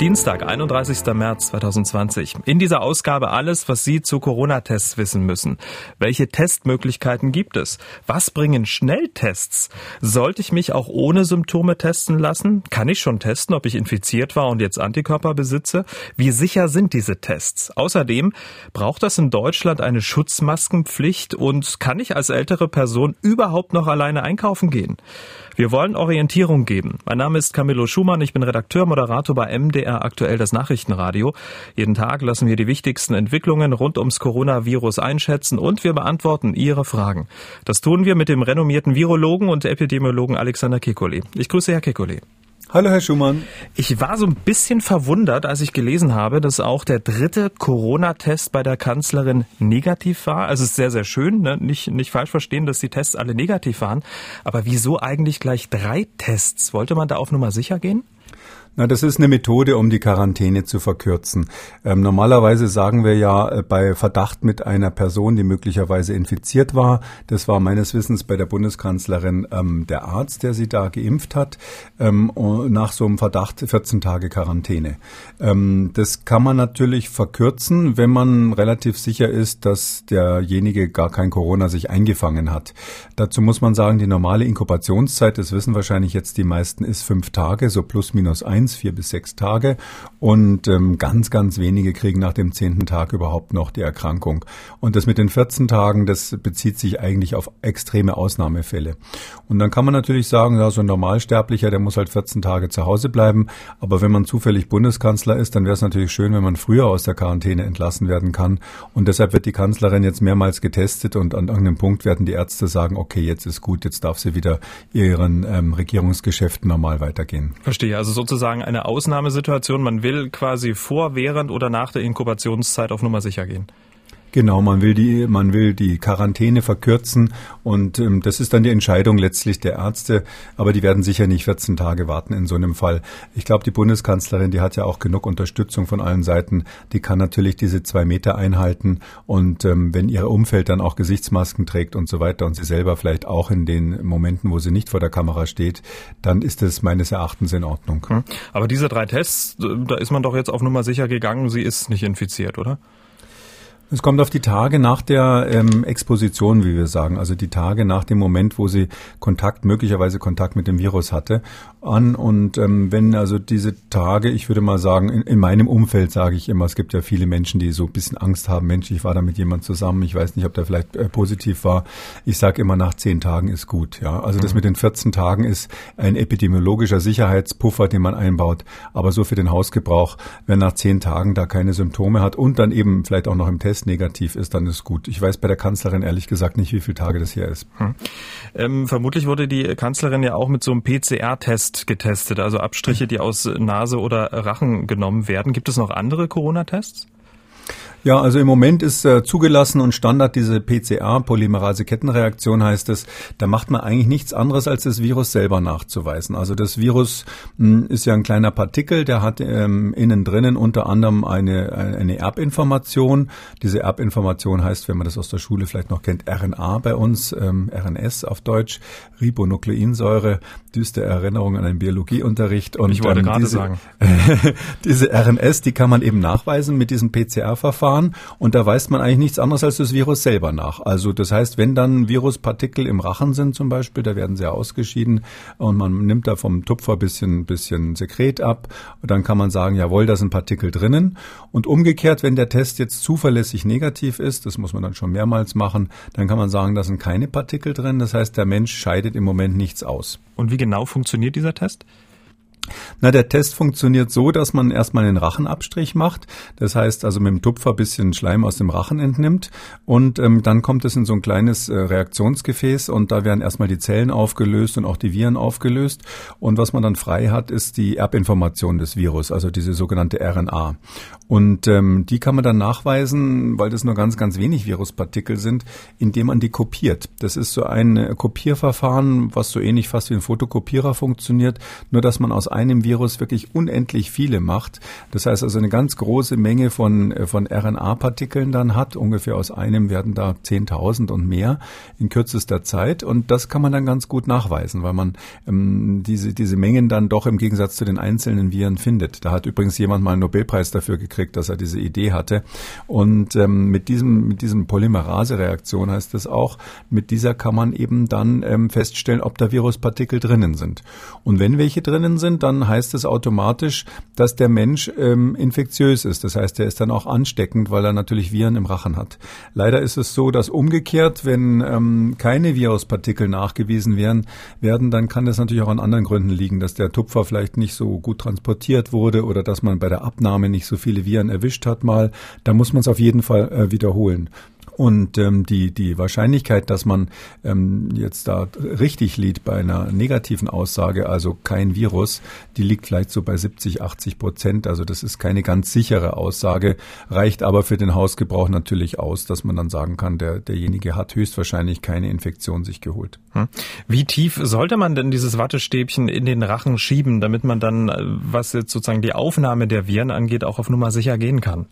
Dienstag, 31. März 2020. In dieser Ausgabe alles, was Sie zu Corona-Tests wissen müssen. Welche Testmöglichkeiten gibt es? Was bringen Schnelltests? Sollte ich mich auch ohne Symptome testen lassen? Kann ich schon testen, ob ich infiziert war und jetzt Antikörper besitze? Wie sicher sind diese Tests? Außerdem braucht das in Deutschland eine Schutzmaskenpflicht und kann ich als ältere Person überhaupt noch alleine einkaufen gehen? Wir wollen Orientierung geben. Mein Name ist Camillo Schumann, ich bin Redakteur, Moderator bei MDR aktuell das Nachrichtenradio. Jeden Tag lassen wir die wichtigsten Entwicklungen rund ums Coronavirus einschätzen und wir beantworten Ihre Fragen. Das tun wir mit dem renommierten Virologen und Epidemiologen Alexander Kekulé. Ich grüße Herr Kekulé. Hallo, Herr Schumann. Ich war so ein bisschen verwundert, als ich gelesen habe, dass auch der dritte Corona-Test bei der Kanzlerin negativ war. Also es ist sehr, sehr schön, ne? nicht, nicht falsch verstehen, dass die Tests alle negativ waren. Aber wieso eigentlich gleich drei Tests? Wollte man da auf Nummer sicher gehen? Na, das ist eine Methode, um die Quarantäne zu verkürzen. Ähm, normalerweise sagen wir ja äh, bei Verdacht mit einer Person, die möglicherweise infiziert war, das war meines Wissens bei der Bundeskanzlerin ähm, der Arzt, der sie da geimpft hat, ähm, nach so einem Verdacht 14 Tage Quarantäne. Ähm, das kann man natürlich verkürzen, wenn man relativ sicher ist, dass derjenige gar kein Corona sich eingefangen hat. Dazu muss man sagen, die normale Inkubationszeit, das wissen wahrscheinlich jetzt die meisten, ist fünf Tage, so plus minus eins eins, vier bis sechs Tage. Und ähm, ganz, ganz wenige kriegen nach dem zehnten Tag überhaupt noch die Erkrankung. Und das mit den 14 Tagen, das bezieht sich eigentlich auf extreme Ausnahmefälle. Und dann kann man natürlich sagen, ja, so ein Normalsterblicher, der muss halt 14 Tage zu Hause bleiben. Aber wenn man zufällig Bundeskanzler ist, dann wäre es natürlich schön, wenn man früher aus der Quarantäne entlassen werden kann. Und deshalb wird die Kanzlerin jetzt mehrmals getestet und an irgendeinem Punkt werden die Ärzte sagen, okay, jetzt ist gut, jetzt darf sie wieder ihren ähm, Regierungsgeschäften normal weitergehen. Verstehe. Also sozusagen sozusagen eine Ausnahmesituation. Man will quasi vor, während oder nach der Inkubationszeit auf Nummer sicher gehen. Genau, man will die, man will die Quarantäne verkürzen und ähm, das ist dann die Entscheidung letztlich der Ärzte, aber die werden sicher nicht 14 Tage warten in so einem Fall. Ich glaube, die Bundeskanzlerin, die hat ja auch genug Unterstützung von allen Seiten, die kann natürlich diese zwei Meter einhalten und ähm, wenn ihr Umfeld dann auch Gesichtsmasken trägt und so weiter und sie selber vielleicht auch in den Momenten, wo sie nicht vor der Kamera steht, dann ist es meines Erachtens in Ordnung. Hm. Aber diese drei Tests, da ist man doch jetzt auf Nummer sicher gegangen, sie ist nicht infiziert, oder? Es kommt auf die Tage nach der ähm, Exposition, wie wir sagen, also die Tage nach dem Moment, wo sie Kontakt, möglicherweise Kontakt mit dem Virus hatte, an. Und ähm, wenn also diese Tage, ich würde mal sagen, in, in meinem Umfeld sage ich immer, es gibt ja viele Menschen, die so ein bisschen Angst haben, Mensch, ich war da mit jemand zusammen, ich weiß nicht, ob der vielleicht äh, positiv war. Ich sage immer, nach zehn Tagen ist gut. Ja, Also mhm. das mit den 14 Tagen ist ein epidemiologischer Sicherheitspuffer, den man einbaut. Aber so für den Hausgebrauch, wenn nach zehn Tagen da keine Symptome hat und dann eben vielleicht auch noch im Test Test negativ ist, dann ist gut. Ich weiß bei der Kanzlerin ehrlich gesagt nicht, wie viele Tage das hier ist. Hm. Ähm, vermutlich wurde die Kanzlerin ja auch mit so einem PCR-Test getestet, also Abstriche, die aus Nase oder Rachen genommen werden. Gibt es noch andere Corona-Tests? Ja, also im Moment ist äh, zugelassen und Standard diese PCR, Polymerase-Kettenreaktion heißt es. Da macht man eigentlich nichts anderes, als das Virus selber nachzuweisen. Also das Virus mh, hm, ist ja ein kleiner Partikel, der hat ähm, innen drinnen unter anderem eine, eine Erbinformation. Diese Erbinformation heißt, wenn man das aus der Schule vielleicht noch kennt, RNA bei uns, ähm, RNS auf Deutsch, Ribonukleinsäure, düste Erinnerung an einen Biologieunterricht. Und ich wollte ähm, gerade diese, sagen. diese RNS, die kann man eben nachweisen mit diesem PCR-Verfahren. Verfahren und da weist man eigentlich nichts anderes als das Virus selber nach. Also das heißt, wenn dann Viruspartikel im Rachen sind zum Beispiel, da werden sie ja ausgeschieden und man nimmt da vom Tupfer bisschen, bisschen Sekret ab und dann kann man sagen, jawohl, da sind Partikel drinnen. Und umgekehrt, wenn der Test jetzt zuverlässig negativ ist, das muss man dann schon mehrmals machen, dann kann man sagen, da sind keine Partikel drin. Das heißt, der Mensch scheidet im Moment nichts aus. Und wie genau funktioniert dieser Test? Na, der Test funktioniert so, dass man erstmal einen Rachenabstrich macht. Das heißt also mit dem Tupfer bisschen Schleim aus dem Rachen entnimmt und ähm, dann kommt es in so ein kleines äh, Reaktionsgefäß und da werden erstmal die Zellen aufgelöst und auch die Viren aufgelöst. Und was man dann frei hat, ist die Erbinformation des Virus, also diese sogenannte RNA. Und ähm, die kann man dann nachweisen, weil das nur ganz, ganz wenig Viruspartikel sind, indem man die kopiert. Das ist so ein Kopierverfahren, was so ähnlich fast wie ein Fotokopierer funktioniert, nur dass man aus einem Virus wirklich unendlich viele macht. Das heißt also eine ganz große Menge von, äh, von RNA-Partikeln dann hat. Ungefähr aus einem werden da 10.000 und mehr in kürzester Zeit. Und das kann man dann ganz gut nachweisen, weil man ähm, diese, diese Mengen dann doch im Gegensatz zu den einzelnen Viren findet. Da hat übrigens jemand mal einen Nobelpreis dafür gekriegt, dass er diese Idee hatte. Und ähm, mit diesem, mit diesem Polymerase-Reaktion heißt es auch, mit dieser kann man eben dann ähm, feststellen, ob da Viruspartikel drinnen sind. Und wenn welche drinnen sind, dann heißt es automatisch, dass der Mensch ähm, infektiös ist. Das heißt, er ist dann auch ansteckend, weil er natürlich Viren im Rachen hat. Leider ist es so, dass umgekehrt, wenn ähm, keine Viruspartikel nachgewiesen werden, werden, dann kann das natürlich auch an anderen Gründen liegen, dass der Tupfer vielleicht nicht so gut transportiert wurde oder dass man bei der Abnahme nicht so viele Viren erwischt hat mal. Da muss man es auf jeden Fall äh, wiederholen. Und ähm, die, die Wahrscheinlichkeit, dass man ähm, jetzt da richtig liegt bei einer negativen Aussage, also kein Virus, die liegt vielleicht so bei 70, 80 Prozent. Also das ist keine ganz sichere Aussage, reicht aber für den Hausgebrauch natürlich aus, dass man dann sagen kann, der, derjenige hat höchstwahrscheinlich keine Infektion sich geholt. Hm. Wie tief sollte man denn dieses Wattestäbchen in den Rachen schieben, damit man dann, äh, was jetzt sozusagen die Aufnahme der Viren angeht, auch auf Nummer sicher gehen kann?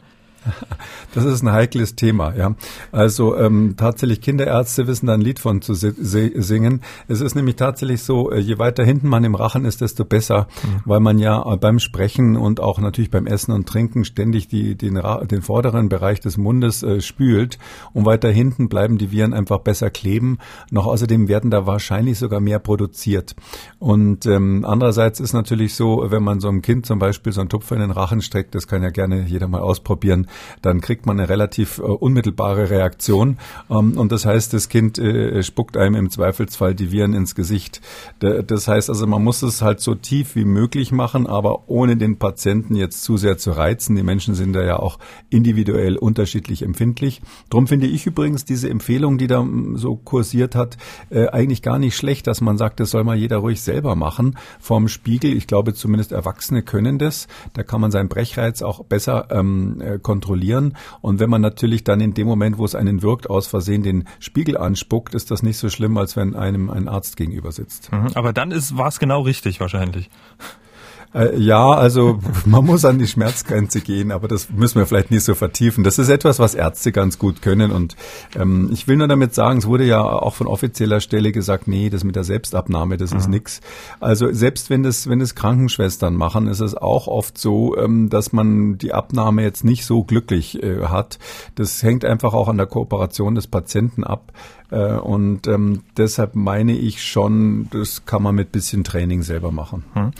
Das ist ein heikles Thema, ja. Also ähm, tatsächlich Kinderärzte wissen da ein Lied von zu singen. Es ist nämlich tatsächlich so, äh, je weiter hinten man im Rachen ist, desto besser, mhm. weil man ja äh, beim Sprechen und auch natürlich beim Essen und Trinken ständig die, den, den vorderen Bereich des Mundes äh, spült und weiter hinten bleiben die Viren einfach besser kleben. Noch außerdem werden da wahrscheinlich sogar mehr produziert. Und ähm, andererseits ist natürlich so, wenn man so einem Kind zum Beispiel so einen Tupfer in den Rachen steckt, das kann ja gerne jeder mal ausprobieren, dann kriegt man eine relativ äh, unmittelbare Reaktion. Ähm, und das heißt, das Kind äh, spuckt einem im Zweifelsfall die Viren ins Gesicht. D das heißt also, man muss es halt so tief wie möglich machen, aber ohne den Patienten jetzt zu sehr zu reizen. Die Menschen sind da ja auch individuell unterschiedlich empfindlich. Drum finde ich übrigens diese Empfehlung, die da mm, so kursiert hat, äh, eigentlich gar nicht schlecht, dass man sagt, das soll mal jeder ruhig selber machen vom Spiegel. Ich glaube, zumindest Erwachsene können das. Da kann man seinen Brechreiz auch besser ähm, äh, kontrollieren kontrollieren. Und wenn man natürlich dann in dem Moment, wo es einen wirkt, aus Versehen den Spiegel anspuckt, ist das nicht so schlimm, als wenn einem ein Arzt gegenüber sitzt. Mhm. Aber dann war es genau richtig wahrscheinlich. Äh, ja, also man muss an die Schmerzgrenze gehen, aber das müssen wir vielleicht nicht so vertiefen. Das ist etwas, was Ärzte ganz gut können. Und ähm, ich will nur damit sagen, es wurde ja auch von offizieller Stelle gesagt, nee, das mit der Selbstabnahme, das mhm. ist nix. Also selbst wenn das, wenn es Krankenschwestern machen, ist es auch oft so, ähm, dass man die Abnahme jetzt nicht so glücklich äh, hat. Das hängt einfach auch an der Kooperation des Patienten ab. Äh, und ähm, deshalb meine ich schon, das kann man mit bisschen Training selber machen. Hm.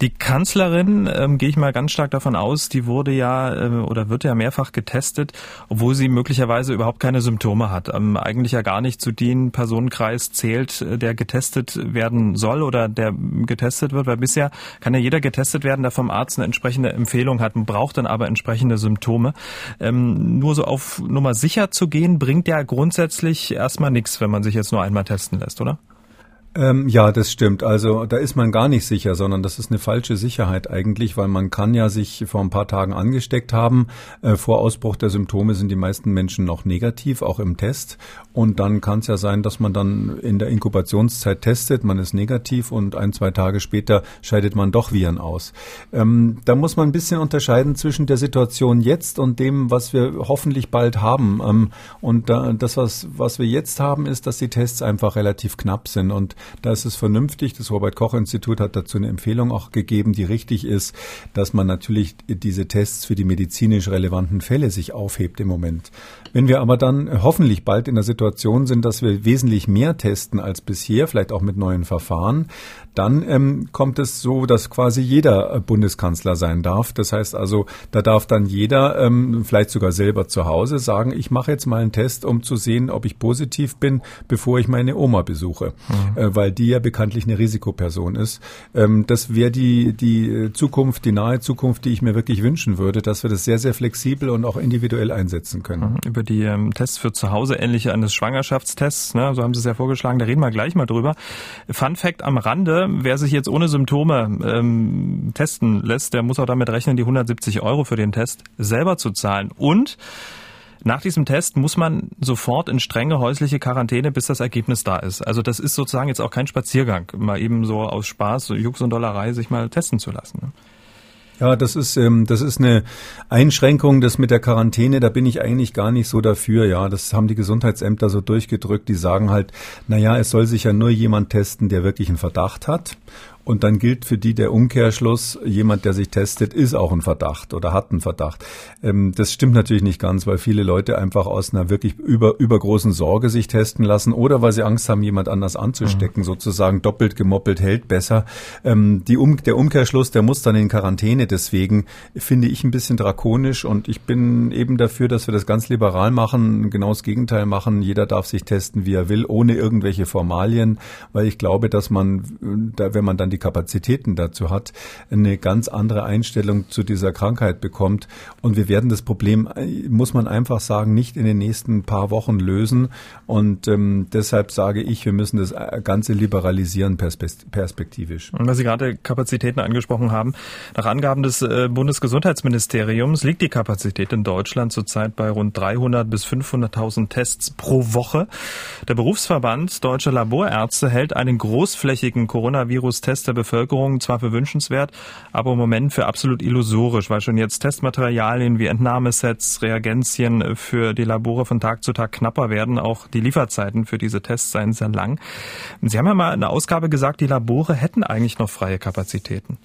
Die Kanzlerin, ähm, gehe ich mal ganz stark davon aus, die wurde ja äh, oder wird ja mehrfach getestet, obwohl sie möglicherweise überhaupt keine Symptome hat. Ähm, eigentlich ja gar nicht zu den Personenkreis zählt, äh, der getestet werden soll oder der getestet wird, weil bisher kann ja jeder getestet werden, der vom Arzt eine entsprechende Empfehlung hat und braucht dann aber entsprechende Symptome. Ähm, nur so auf Nummer sicher zu gehen, bringt ja grundsätzlich erstmal erstmal nichts, wenn man sich jetzt nur einmal testen lässt, oder? Ähm, ja, das stimmt. Also da ist man gar nicht sicher, sondern das ist eine falsche Sicherheit eigentlich, weil man kann ja sich vor ein paar Tagen angesteckt haben. Äh, vor Ausbruch der Symptome sind die meisten Menschen noch negativ, auch im Test. Und dann kann es ja sein, dass man dann in der Inkubationszeit testet, man ist negativ und ein, zwei Tage später scheidet man doch Viren aus. Ähm, da muss man ein bisschen unterscheiden zwischen der Situation jetzt und dem, was wir hoffentlich bald haben. Ähm, und da, das, was, was wir jetzt haben, ist, dass die Tests einfach relativ knapp sind und da ist es vernünftig. Das Robert Koch Institut hat dazu eine Empfehlung auch gegeben, die richtig ist, dass man natürlich diese Tests für die medizinisch relevanten Fälle sich aufhebt im Moment. Wenn wir aber dann hoffentlich bald in der Situation sind, dass wir wesentlich mehr testen als bisher, vielleicht auch mit neuen Verfahren, dann ähm, kommt es so, dass quasi jeder äh, Bundeskanzler sein darf. Das heißt also, da darf dann jeder ähm, vielleicht sogar selber zu Hause sagen, ich mache jetzt mal einen Test, um zu sehen, ob ich positiv bin, bevor ich meine Oma besuche, mhm. äh, weil die ja bekanntlich eine Risikoperson ist. Ähm, das wäre die, die Zukunft, die nahe Zukunft, die ich mir wirklich wünschen würde, dass wir das sehr, sehr flexibel und auch individuell einsetzen können. Mhm. Über die ähm, Tests für zu Hause, ähnliche eines Schwangerschaftstests, ne, so haben Sie es ja vorgeschlagen, da reden wir gleich mal drüber. Fun Fact am Rande, wer sich jetzt ohne Symptome ähm, testen lässt, der muss auch damit rechnen, die 170 Euro für den Test selber zu zahlen. Und Nach diesem Test muss man sofort in strenge häusliche Quarantäne, bis das Ergebnis da ist. Also das ist sozusagen jetzt auch kein Spaziergang, mal eben so aus Spaß, Jux und Dollerei sich mal testen zu lassen. Ne? Ja, das ist ähm, das ist eine Einschränkung, das mit der Quarantäne. Da bin ich eigentlich gar nicht so dafür. Ja, das haben die Gesundheitsämter so durchgedrückt. Die sagen halt, na ja, es soll sich ja nur jemand testen, der wirklich einen Verdacht hat. Und dann gilt für die der Umkehrschluss, jemand, der sich testet, ist auch ein Verdacht oder hat einen Verdacht. Ähm, das stimmt natürlich nicht ganz, weil viele Leute einfach aus einer wirklich über, übergroßen Sorge sich testen lassen oder weil sie Angst haben, jemand anders anzustecken, mhm. sozusagen doppelt gemoppelt hält besser. Ähm, die um, der Umkehrschluss, der muss dann in Quarantäne. Deswegen finde ich ein bisschen drakonisch und ich bin eben dafür, dass wir das ganz liberal machen, genau das Gegenteil machen. Jeder darf sich testen, wie er will, ohne irgendwelche Formalien, weil ich glaube, dass man, wenn man dann die Kapazitäten dazu hat, eine ganz andere Einstellung zu dieser Krankheit bekommt. Und wir werden das Problem, muss man einfach sagen, nicht in den nächsten paar Wochen lösen. Und ähm, deshalb sage ich, wir müssen das Ganze liberalisieren perspektivisch. Und weil Sie gerade Kapazitäten angesprochen haben, nach Angaben des äh, Bundesgesundheitsministeriums liegt die Kapazität in Deutschland zurzeit bei rund 300 bis 500.000 Tests pro Woche. Der Berufsverband Deutscher Laborärzte hält einen großflächigen Coronavirus-Test der Bevölkerung zwar für wünschenswert, aber im Moment für absolut illusorisch, weil schon jetzt Testmaterialien wie Entnahmesets, Reagenzien für die Labore von Tag zu Tag knapper werden. Auch die Lieferzeiten für diese Tests seien sehr lang. Sie haben ja mal in der Ausgabe gesagt, die Labore hätten eigentlich noch freie Kapazitäten.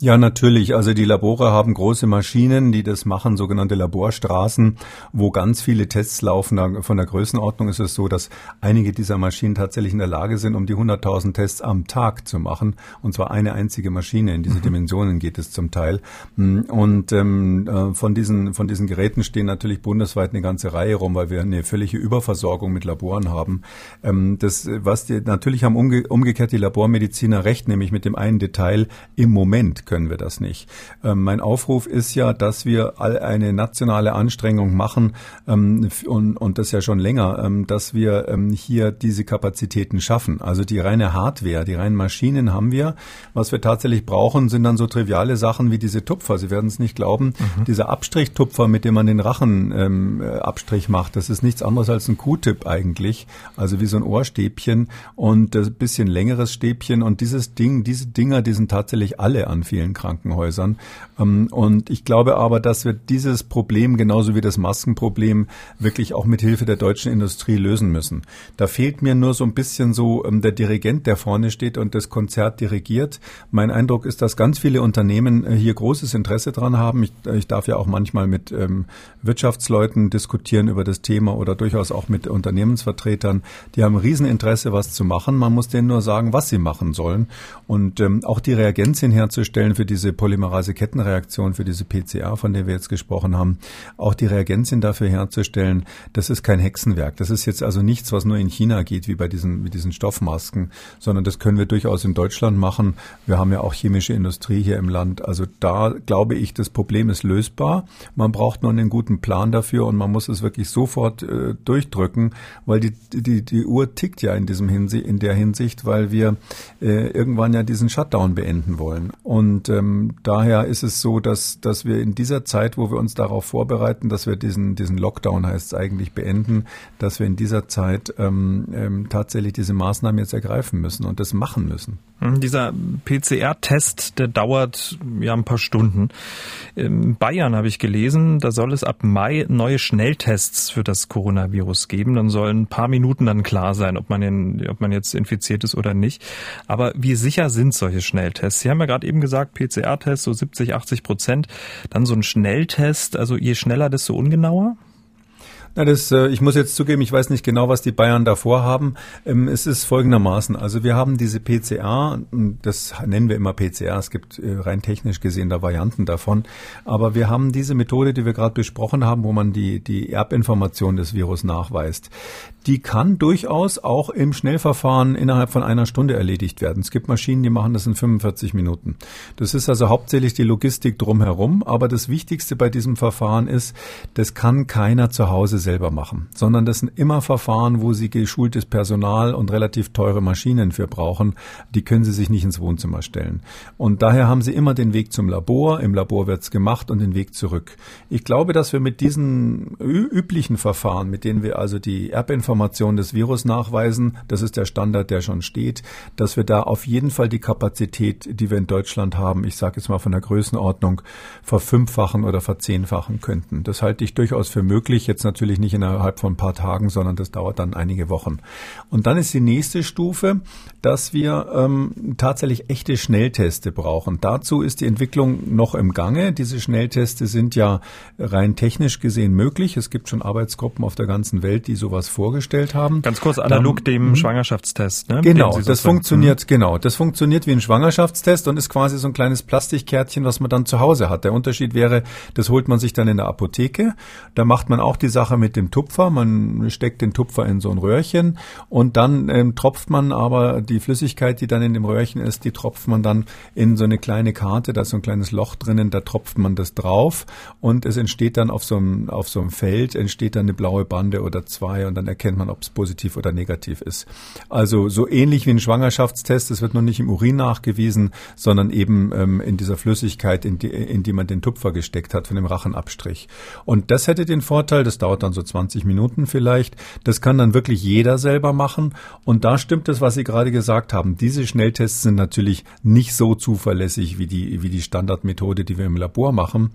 Ja, natürlich. Also die Labore haben große Maschinen, die das machen, sogenannte Laborstraßen, wo ganz viele Tests laufen. Von der Größenordnung ist es so, dass einige dieser Maschinen tatsächlich in der Lage sind, um die 100.000 Tests am Tag zu machen. Und zwar eine einzige Maschine. In diese mhm. Dimensionen geht es zum Teil. Und ähm, äh, von diesen von diesen Geräten stehen natürlich bundesweit eine ganze Reihe rum, weil wir eine völlige Überversorgung mit Laboren haben. Ähm, das, was die, natürlich haben umge umgekehrt die Labormediziner recht, nämlich mit dem einen Detail im Moment können wir das nicht. Ähm, mein Aufruf ist ja, dass wir all eine nationale Anstrengung machen ähm, und, und das ja schon länger, ähm, dass wir ähm, hier diese Kapazitäten schaffen. Also die reine Hardware, die reinen Maschinen haben wir. Was wir tatsächlich brauchen, sind dann so triviale Sachen wie diese Tupfer. Sie werden es nicht glauben, mhm. dieser Abstrichtupfer, mit dem man den Rachenabstrich ähm, macht, das ist nichts anderes als ein Q-Tip eigentlich, also wie so ein Ohrstäbchen und ein bisschen längeres Stäbchen und dieses Ding, diese Dinger, die sind tatsächlich alle an vielen Krankenhäusern. Ähm, und ich glaube aber, dass wir dieses Problem genauso wie das Maskenproblem wirklich auch mit Hilfe der deutschen Industrie lösen müssen. Da fehlt mir nur so ein bisschen so ähm, der Dirigent, der vorne steht und das Konzert dirigiert. Mein Eindruck ist, dass ganz viele Unternehmen äh, hier großes Interesse dran haben. Ich, äh, ich darf ja auch manchmal mit ähm, Wirtschaftsleuten diskutieren über das Thema oder durchaus auch mit Unternehmensvertretern. Die haben Rieseninteresse, was zu machen. Man muss denen nur sagen, was sie machen sollen. Und auch die Reagenzien herzustellen, herstellen für diese Polymerase-Kettenreaktion, für diese PCR, von der wir jetzt gesprochen haben, auch die Reagenzien dafür herzustellen, das ist kein Hexenwerk. Das ist jetzt also nichts, was nur in China geht, wie bei diesen, mit diesen Stoffmasken, sondern das können wir durchaus in Deutschland machen. Wir haben ja auch chemische Industrie hier im Land. Also da glaube ich, das Problem ist lösbar. Man braucht nur einen guten Plan dafür und man muss es wirklich sofort äh, durchdrücken, weil die, die, die Uhr tickt ja in diesem Hinsi in der Hinsicht, weil wir äh, irgendwann ja diesen Shutdown beenden wollen. Und und ähm, daher ist es so, dass, dass wir in dieser Zeit, wo wir uns darauf vorbereiten, dass wir diesen, diesen Lockdown heißt es eigentlich beenden, dass wir in dieser Zeit ähm, ähm, tatsächlich diese Maßnahmen jetzt ergreifen müssen und das machen müssen. Hm, dieser PCR-Test, der dauert ja ein paar Stunden. In Bayern habe ich gelesen, da soll es ab Mai neue Schnelltests für das Coronavirus geben. Dann sollen ein paar Minuten dann klar sein, ob man, in, ob man jetzt infiziert ist oder nicht. Aber wie sicher sind solche Schnelltests? Sie haben ja gerade eben gesagt, PCR-Test so 70, 80 Prozent. Dann so ein Schnelltest, also je schneller, desto ungenauer? Na, das, äh, ich muss jetzt zugeben, ich weiß nicht genau, was die Bayern davor haben. Ähm, es ist folgendermaßen. Also wir haben diese PCA, das nennen wir immer PCR, es gibt äh, rein technisch gesehen da Varianten davon. Aber wir haben diese Methode, die wir gerade besprochen haben, wo man die, die Erbinformation des Virus nachweist. Die kann durchaus auch im Schnellverfahren innerhalb von einer Stunde erledigt werden. Es gibt Maschinen, die machen das in 45 Minuten. Das ist also hauptsächlich die Logistik drumherum. Aber das Wichtigste bei diesem Verfahren ist, das kann keiner zu Hause selber machen, sondern das sind immer Verfahren, wo Sie geschultes Personal und relativ teure Maschinen für brauchen. Die können Sie sich nicht ins Wohnzimmer stellen. Und daher haben Sie immer den Weg zum Labor. Im Labor wird's gemacht und den Weg zurück. Ich glaube, dass wir mit diesen üblichen Verfahren, mit denen wir also die Erbinformation des Virus nachweisen, das ist der Standard, der schon steht, dass wir da auf jeden Fall die Kapazität, die wir in Deutschland haben, ich sage jetzt mal von der Größenordnung, verfünffachen oder verzehnfachen könnten. Das halte ich durchaus für möglich. Jetzt natürlich nicht innerhalb von ein paar Tagen, sondern das dauert dann einige Wochen. Und dann ist die nächste Stufe, dass wir ähm, tatsächlich echte Schnellteste brauchen. Dazu ist die Entwicklung noch im Gange. Diese Schnellteste sind ja rein technisch gesehen möglich. Es gibt schon Arbeitsgruppen auf der ganzen Welt, die sowas vorgestellt haben. Ganz kurz analog dann, dem mhm. Schwangerschaftstest. Ne? Genau, das funktioniert. Mhm. Genau, das funktioniert wie ein Schwangerschaftstest und ist quasi so ein kleines Plastikkärtchen, was man dann zu Hause hat. Der Unterschied wäre, das holt man sich dann in der Apotheke. Da macht man auch die Sache mit dem Tupfer. Man steckt den Tupfer in so ein Röhrchen und dann ähm, tropft man aber die Flüssigkeit, die dann in dem Röhrchen ist, die tropft man dann in so eine kleine Karte. Da ist so ein kleines Loch drinnen. Da tropft man das drauf und es entsteht dann auf so einem auf so einem Feld entsteht dann eine blaue Bande oder zwei und dann erkennt man, ob es positiv oder negativ ist. Also so ähnlich wie ein Schwangerschaftstest. Es wird noch nicht im Urin nachgewiesen, sondern eben ähm, in dieser Flüssigkeit, in die, in die man den Tupfer gesteckt hat von dem Rachenabstrich. Und das hätte den Vorteil, das dauert dann so 20 Minuten vielleicht, das kann dann wirklich jeder selber machen. Und da stimmt es, was Sie gerade gesagt haben. Diese Schnelltests sind natürlich nicht so zuverlässig wie die, wie die Standardmethode, die wir im Labor machen.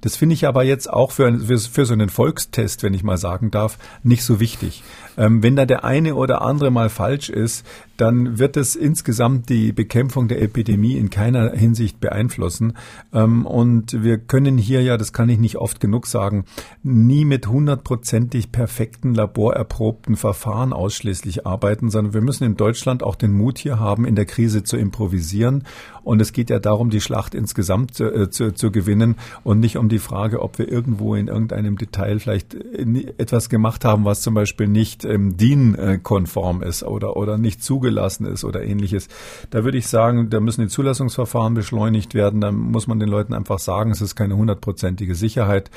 Das finde ich aber jetzt auch für, für, für so einen Volkstest, wenn ich mal sagen darf, nicht so wichtig. Ähm, wenn da der eine oder andere mal falsch ist, dann wird es insgesamt die Bekämpfung der Epidemie in keiner Hinsicht beeinflussen. Ähm, und wir können hier ja, das kann ich nicht oft genug sagen, nie mit hundertprozentig perfekten, laborerprobten Verfahren ausschließlich arbeiten, sondern wir müssen in Deutschland auch den Mut hier haben, in der Krise zu improvisieren. Und es geht ja darum, die Schlacht insgesamt zu, äh, zu, zu gewinnen und nicht um die Frage, ob wir irgendwo in irgendeinem Detail vielleicht etwas gemacht haben, was zum Beispiel nicht ähm, DIN-konform ist oder, oder nicht zugelassen zugelassen ist oder ähnliches. Da würde ich sagen, da müssen die Zulassungsverfahren beschleunigt werden. Da muss man den Leuten einfach sagen, es ist keine hundertprozentige Sicherheit.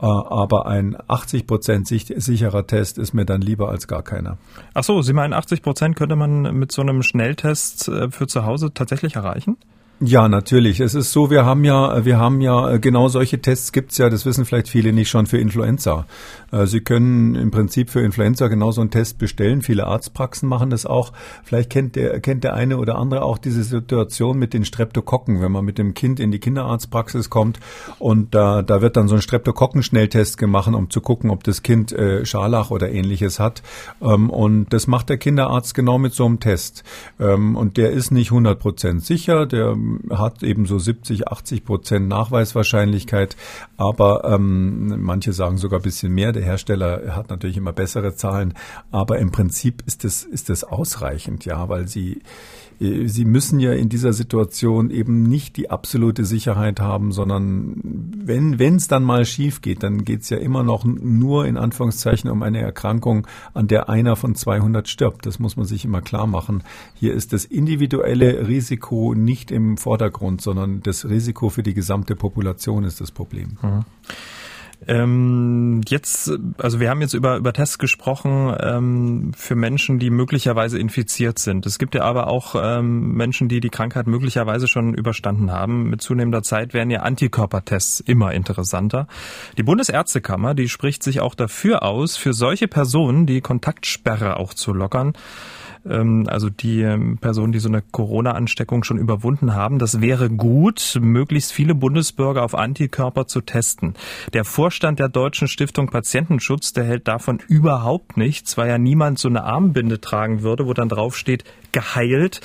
Äh, aber ein 80 Prozent sicherer Test ist mir dann lieber als gar keiner. Ach so, Sie meinen 80 Prozent könnte man mit so einem Schnelltest äh, für zu Hause tatsächlich erreichen? Ja, natürlich. Es ist so, wir haben ja, wir haben ja äh, genau solche Tests gibt's ja, das wissen vielleicht viele nicht schon für Influenza. Äh, Sie können im Prinzip für Influenza genauso einen Test bestellen. Viele Arztpraxen machen das auch. Vielleicht kennt der, kennt der eine oder andere auch diese Situation mit den Streptokokken, wenn man mit dem Kind in die Kinderarztpraxis kommt und da, da wird dann so ein Streptokokken-Schnelltest gemacht, um zu gucken, ob das Kind äh, Scharlach oder ähnliches hat. Ähm, und das macht der Kinderarzt genau mit so einem Test. Ähm, und der ist nicht 100 Prozent sicher. Der hat eben so 70, 80 Prozent Nachweiswahrscheinlichkeit, aber ähm, manche sagen sogar ein bisschen mehr. Der Hersteller hat natürlich immer bessere Zahlen, aber im Prinzip ist es ist es ausreichend, ja, weil sie äh, Sie müssen ja in dieser Situation eben nicht die absolute Sicherheit haben, sondern wenn wenn es dann mal schief geht, dann geht es ja immer noch nur in Anführungszeichen um eine Erkrankung, an der einer von 200 stirbt. Das muss man sich immer klar machen. Hier ist das individuelle Risiko nicht im Vordergrund, sondern das Risiko für die gesamte Population ist das Problem. Mhm. Ähm, jetzt, also wir haben jetzt über, über Tests gesprochen ähm, für Menschen, die möglicherweise infiziert sind. Es gibt ja aber auch ähm, Menschen, die die Krankheit möglicherweise schon überstanden haben. Mit zunehmender Zeit werden ja Antikörpertests immer interessanter. Die Bundesärztekammer, die spricht sich auch dafür aus, für solche Personen die Kontaktsperre auch zu lockern. Ähm, also die ähm, Personen, die so eine Corona-Ansteckung schon überwunden haben. Das wäre gut, möglichst viele Bundesbürger auf Antikörper zu testen. Der Vorstand der Deutschen Stiftung Patientenschutz, der hält davon überhaupt nichts, weil ja niemand so eine Armbinde tragen würde, wo dann drauf steht, geheilt.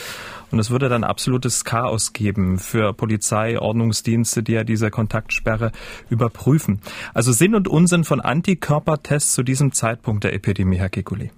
Und es würde dann absolutes Chaos geben für Polizei, Ordnungsdienste, die ja diese Kontaktsperre überprüfen. Also Sinn und Unsinn von Antikörpertests zu diesem Zeitpunkt der Epidemie, Herr Kikuli.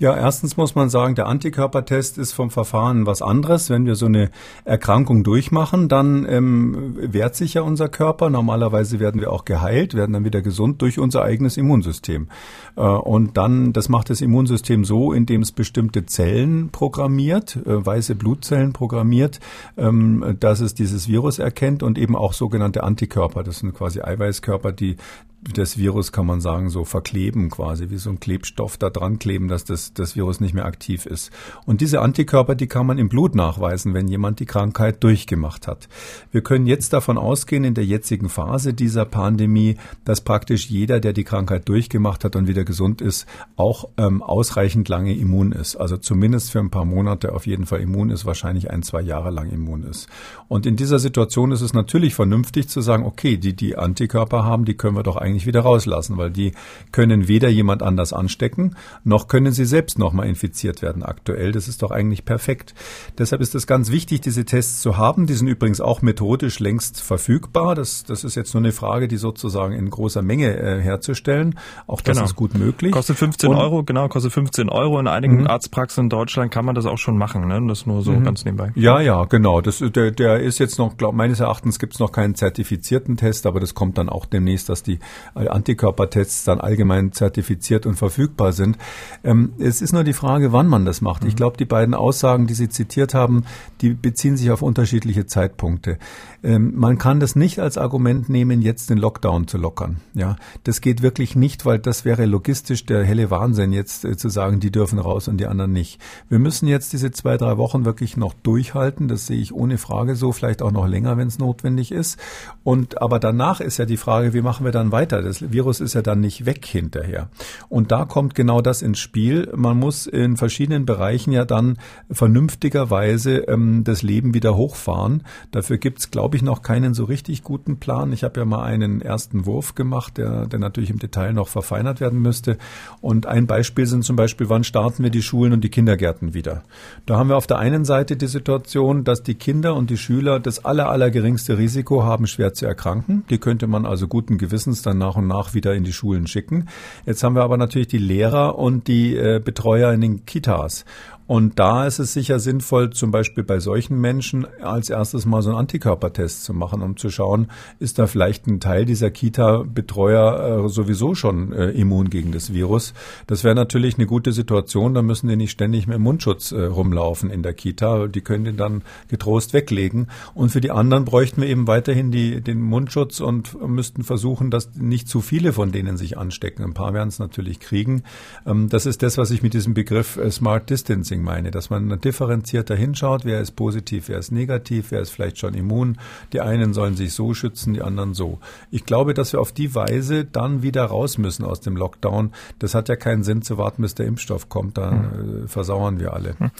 Ja, erstens muss man sagen, der Antikörpertest ist vom Verfahren was anderes. Wenn wir so eine Erkrankung durchmachen, dann ähm, wehrt sich ja unser Körper. Normalerweise werden wir auch geheilt, werden dann wieder gesund durch unser eigenes Immunsystem. Äh, und dann, das macht das Immunsystem so, indem es bestimmte Zellen programmiert, äh, weiße Blutzellen programmiert, ähm, dass es dieses Virus erkennt und eben auch sogenannte Antikörper. Das sind quasi Eiweißkörper, die das Virus, kann man sagen, so verkleben quasi, wie so ein Klebstoff da dran kleben, dass das, das Virus nicht mehr aktiv ist. Und diese Antikörper, die kann man im Blut nachweisen, wenn jemand die Krankheit durchgemacht hat. Wir können jetzt davon ausgehen, in der jetzigen Phase dieser Pandemie, dass praktisch jeder, der die Krankheit durchgemacht hat und wieder gesund ist, auch ähm, ausreichend lange immun ist. Also zumindest für ein paar Monate auf jeden Fall immun ist, wahrscheinlich ein, zwei Jahre lang immun ist. Und in dieser Situation ist es natürlich vernünftig zu sagen, okay, die, die Antikörper haben, die können wir doch eigentlich wieder rauslassen, weil die können weder jemand anders anstecken, noch können sie selbst nochmal infiziert werden aktuell. Das ist doch eigentlich perfekt. Deshalb ist es ganz wichtig, diese Tests zu haben. Die sind übrigens auch methodisch längst verfügbar. Das, das ist jetzt nur eine Frage, die sozusagen in großer Menge äh, herzustellen. Auch das genau. ist gut möglich. Kostet 15 Und, Euro, genau, kostet 15 Euro. In einigen mhm. Arztpraxen in Deutschland kann man das auch schon machen. Ne? Das nur so mhm. ganz nebenbei. Ja, ja, genau. Das, der, der ist jetzt noch, glaub, meines Erachtens gibt es noch keinen zertifizierten Test, aber das kommt dann auch demnächst, dass die Antikörpertests dann allgemein zertifiziert und verfügbar sind. Ähm, es ist nur die Frage, wann man das macht. Mhm. Ich glaube, die beiden Aussagen, die Sie zitiert haben, die beziehen sich auf unterschiedliche Zeitpunkte. Ähm, man kann das nicht als Argument nehmen, jetzt den Lockdown zu lockern. Ja, das geht wirklich nicht, weil das wäre logistisch der helle Wahnsinn, jetzt äh, zu sagen, die dürfen raus und die anderen nicht. Wir müssen jetzt diese zwei, drei Wochen wirklich noch durchhalten. Das sehe ich ohne Frage so, vielleicht auch noch länger, wenn es notwendig ist. Und aber danach ist ja die Frage, wie machen wir dann weiter? Das Virus ist ja dann nicht weg hinterher. Und da kommt genau das ins Spiel. Man muss in verschiedenen Bereichen ja dann vernünftigerweise ähm, das Leben wieder hochfahren. Dafür gibt's, glaube ich, noch keinen so richtig guten Plan. Ich habe ja mal einen ersten Wurf gemacht, der, der natürlich im Detail noch verfeinert werden müsste. Und ein Beispiel sind zum Beispiel, wann starten wir die Schulen und die Kindergärten wieder? Da haben wir auf der einen Seite die Situation, dass die Kinder und die Schüler das aller, aller geringste Risiko haben, schwer zu erkranken. Die könnte man also guten Gewissens dann nach und nach wieder in die Schulen schicken. Jetzt haben wir aber natürlich die Lehrer und die äh, Betreuer in den Kitas. Und da ist es sicher sinnvoll, zum Beispiel bei solchen Menschen als erstes mal so einen Antikörpertest zu machen, um zu schauen, ist da vielleicht ein Teil dieser Kita-Betreuer äh, sowieso schon äh, immun gegen das Virus. Das wäre natürlich eine gute Situation. Da müssen die nicht ständig mit Mundschutz äh, rumlaufen in der Kita. Die können den dann getrost weglegen. Und für die anderen bräuchten wir eben weiterhin die, den Mundschutz und müssten versuchen, dass nicht zu viele von denen sich anstecken. Ein paar werden es natürlich kriegen. Ähm, das ist das, was ich mit diesem Begriff äh, Smart Distancing Screening meine, dass man differenzierter hinschaut, wer ist positiv, wer ist negativ, wer ist vielleicht schon immun. Die einen sollen sich so schützen, die anderen so. Ich glaube, dass wir auf die Weise dann wieder raus müssen aus dem Lockdown. Das hat ja keinen Sinn zu warten, bis der Impfstoff kommt, dann hm. äh, versauern wir alle. Hm.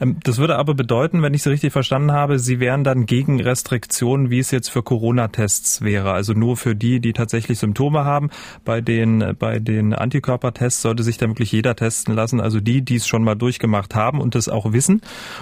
Ähm, das würde aber bedeuten, wenn ich Sie richtig verstanden habe, Sie wären dann gegen Restriktionen, wie es jetzt für Corona-Tests wäre. Also nur für die, die tatsächlich Symptome haben. Bei den, bei den Antikörpertests sollte sich dann wirklich jeder testen lassen. Also die, die es schon mal durchgemacht haben haben und das auch wissen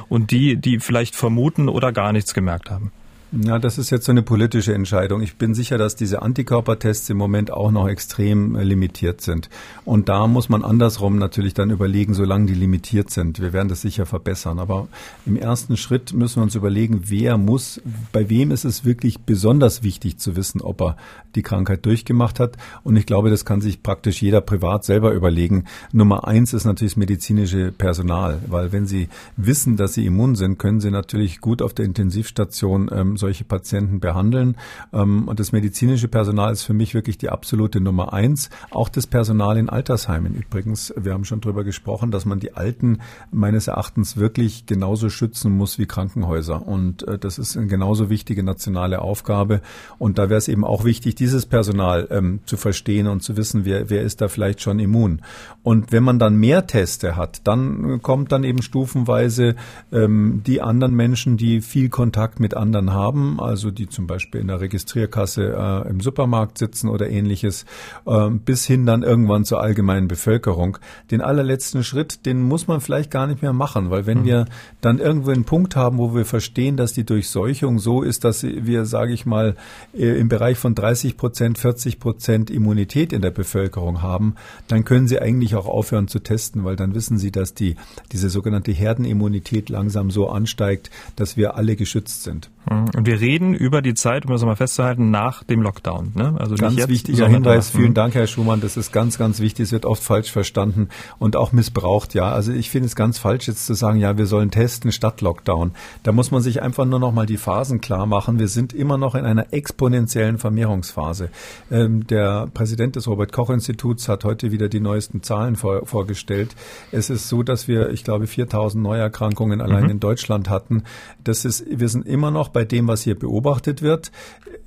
und die, die vielleicht vermuten oder gar nichts gemerkt haben. Ja, das ist jetzt so eine politische Entscheidung. Ich bin sicher, dass diese Antikörpertests im Moment auch noch extrem äh, limitiert sind. Und da muss man andersrum natürlich dann überlegen, solange die limitiert sind. Wir werden das sicher verbessern. Aber im ersten Schritt müssen wir uns überlegen, wer muss, bei wem ist es wirklich besonders wichtig zu wissen, ob er die Krankheit durchgemacht hat. Und ich glaube, das kann sich praktisch jeder privat selber überlegen. Nummer eins ist natürlich das medizinische Personal, weil wenn Sie wissen, dass Sie immun sind, können Sie natürlich gut auf der Intensivstation ähm, solche Patienten behandeln. Ähm, und das medizinische Personal ist für mich wirklich die absolute Nummer eins. Auch das Personal in Altersheimen übrigens. Wir haben schon darüber gesprochen, dass man die Alten meines Erachtens wirklich genauso schützen muss wie Krankenhäuser. Und äh, das ist eine genauso wichtige nationale Aufgabe. Und da wäre es eben auch wichtig, dieses Personal ähm, zu verstehen und zu wissen, wer, wer ist da vielleicht schon immun. Und wenn man dann mehr Teste hat, dann kommt dann eben stufenweise ähm, die anderen Menschen, die viel Kontakt mit anderen haben, haben, also die zum Beispiel in der Registrierkasse äh, im Supermarkt sitzen oder ähnliches, äh, bis hin dann irgendwann zur allgemeinen Bevölkerung. Den allerletzten Schritt, den muss man vielleicht gar nicht mehr machen, weil wenn mhm. wir dann irgendwo einen Punkt haben, wo wir verstehen, dass die Durchseuchung so ist, dass wir, sage ich mal, äh, im Bereich von 30 Prozent, 40 Prozent Immunität in der Bevölkerung haben, dann können sie eigentlich auch aufhören zu testen, weil dann wissen sie, dass die, diese sogenannte Herdenimmunität langsam so ansteigt, dass wir alle geschützt sind. Und wir reden über die Zeit, um das mal festzuhalten, nach dem Lockdown. Ne? Also ganz jetzt, wichtiger Hinweis. Vielen Dank, Herr Schumann. Das ist ganz, ganz wichtig. Es wird oft falsch verstanden und auch missbraucht. Ja, also ich finde es ganz falsch, jetzt zu sagen, ja, wir sollen testen statt Lockdown. Da muss man sich einfach nur noch mal die Phasen klar machen. Wir sind immer noch in einer exponentiellen Vermehrungsphase. Ähm, der Präsident des Robert Koch Instituts hat heute wieder die neuesten Zahlen vor, vorgestellt. Es ist so, dass wir, ich glaube, 4000 Neuerkrankungen allein mhm. in Deutschland hatten. Das ist, wir sind immer noch bei dem, was hier beobachtet wird.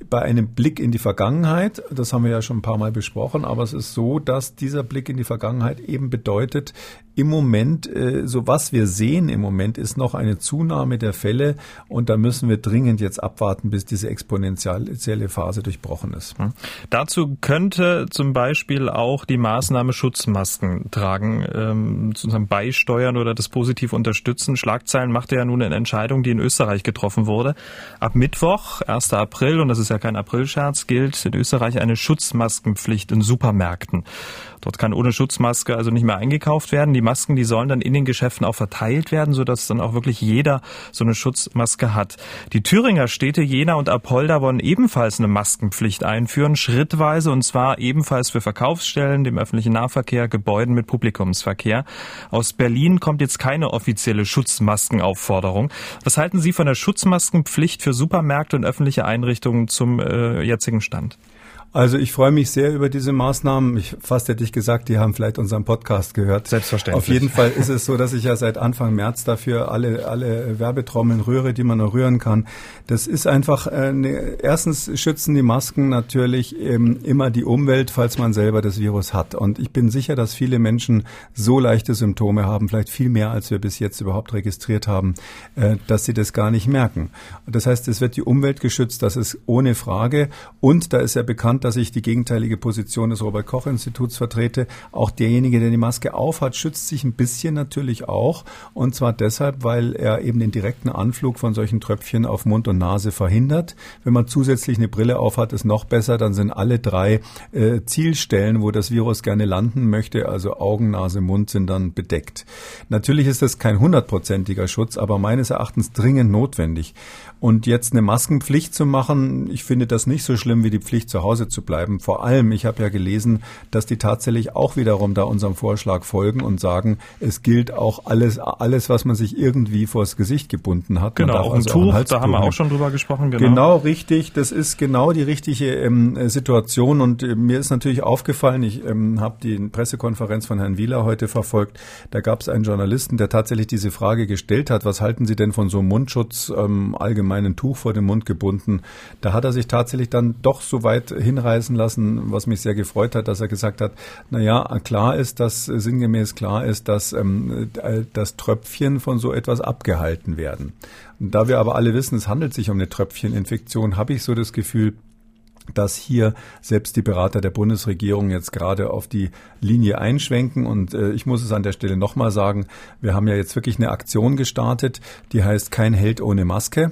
Bei einem Blick in die Vergangenheit, das haben wir ja schon ein paar Mal besprochen, aber es ist so, dass dieser Blick in die Vergangenheit eben bedeutet, im Moment, äh, so was wir sehen im Moment, ist noch eine Zunahme der Fälle und da müssen wir dringend jetzt abwarten, bis diese exponentielle Phase durchbrochen ist. Hm. Dazu könnte zum Beispiel auch die Maßnahme Schutzmasken tragen, ähm, sozusagen beisteuern oder das positiv unterstützen. Schlagzeilen machte ja nun eine Entscheidung, die in Österreich getroffen wurde. Ab Mittwoch, 1. April, und das ist ja kein Aprilscherz, gilt in Österreich eine Schutzmaskenpflicht in Supermärkten. Dort kann ohne Schutzmaske also nicht mehr eingekauft werden. Die Masken, die sollen dann in den Geschäften auch verteilt werden, sodass dann auch wirklich jeder so eine Schutzmaske hat. Die Thüringer Städte Jena und Apolda wollen ebenfalls eine Maskenpflicht einführen, schrittweise und zwar ebenfalls für Verkaufsstellen, dem öffentlichen Nahverkehr, Gebäuden mit Publikumsverkehr. Aus Berlin kommt jetzt keine offizielle Schutzmaskenaufforderung. Was halten Sie von der Schutzmaskenpflicht für Supermärkte und öffentliche Einrichtungen zum äh, jetzigen Stand? Also ich freue mich sehr über diese Maßnahmen. Ich fast hätte ich gesagt, die haben vielleicht unseren Podcast gehört. Selbstverständlich. Auf jeden Fall ist es so, dass ich ja seit Anfang März dafür alle, alle Werbetrommeln rühre, die man noch rühren kann. Das ist einfach, äh, ne, erstens schützen die Masken natürlich ähm, immer die Umwelt, falls man selber das Virus hat. Und ich bin sicher, dass viele Menschen so leichte Symptome haben, vielleicht viel mehr, als wir bis jetzt überhaupt registriert haben, äh, dass sie das gar nicht merken. Das heißt, es wird die Umwelt geschützt, das ist ohne Frage. Und da ist ja bekannt, dass ich die gegenteilige Position des Robert Koch Instituts vertrete. Auch derjenige, der die Maske aufhat, schützt sich ein bisschen natürlich auch. Und zwar deshalb, weil er eben den direkten Anflug von solchen Tröpfchen auf Mund und Nase verhindert. Wenn man zusätzlich eine Brille aufhat, ist noch besser. Dann sind alle drei äh, Zielstellen, wo das Virus gerne landen möchte, also Augen, Nase, Mund, sind dann bedeckt. Natürlich ist das kein hundertprozentiger Schutz, aber meines Erachtens dringend notwendig. Und jetzt eine Maskenpflicht zu machen, ich finde das nicht so schlimm wie die Pflicht zu Hause zu bleiben. Vor allem, ich habe ja gelesen, dass die tatsächlich auch wiederum da unserem Vorschlag folgen und sagen, es gilt auch alles, alles, was man sich irgendwie vors Gesicht gebunden hat. Genau, auch ein also Tuch, da haben wir auch schon drüber gesprochen. Genau, genau richtig. Das ist genau die richtige ähm, Situation und äh, mir ist natürlich aufgefallen, ich ähm, habe die Pressekonferenz von Herrn Wieler heute verfolgt, da gab es einen Journalisten, der tatsächlich diese Frage gestellt hat, was halten Sie denn von so einem Mundschutz, ähm, allgemeinen Tuch vor dem Mund gebunden? Da hat er sich tatsächlich dann doch so weit hinreißen hinreißen lassen, was mich sehr gefreut hat, dass er gesagt hat, na ja, klar ist, dass sinngemäß klar ist, dass ähm, äh, das Tröpfchen von so etwas abgehalten werden. Und da wir aber alle wissen, es handelt sich um eine Tröpfcheninfektion, habe ich so das Gefühl, dass hier selbst die Berater der Bundesregierung jetzt gerade auf die Linie einschwenken. Und äh, ich muss es an der Stelle nochmal sagen, wir haben ja jetzt wirklich eine Aktion gestartet, die heißt Kein Held ohne Maske.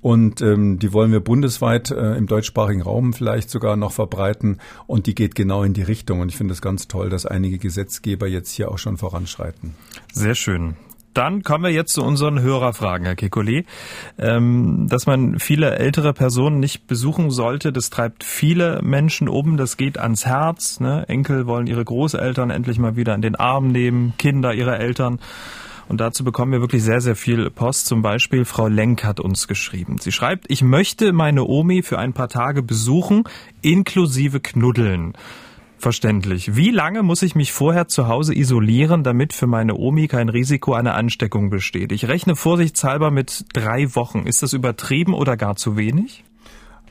Und ähm, die wollen wir bundesweit äh, im deutschsprachigen Raum vielleicht sogar noch verbreiten. Und die geht genau in die Richtung. Und ich finde es ganz toll, dass einige Gesetzgeber jetzt hier auch schon voranschreiten. Sehr schön. Dann kommen wir jetzt zu unseren Hörerfragen, Herr Kekulé. Ähm, dass man viele ältere Personen nicht besuchen sollte, das treibt viele Menschen um. Das geht ans Herz. Ne? Enkel wollen ihre Großeltern endlich mal wieder in den Arm nehmen, Kinder ihre Eltern. Und dazu bekommen wir wirklich sehr, sehr viel Post. Zum Beispiel Frau Lenk hat uns geschrieben. Sie schreibt, ich möchte meine Omi für ein paar Tage besuchen, inklusive Knuddeln. Verständlich. Wie lange muss ich mich vorher zu Hause isolieren, damit für meine Omi kein Risiko einer Ansteckung besteht? Ich rechne vorsichtshalber mit drei Wochen. Ist das übertrieben oder gar zu wenig?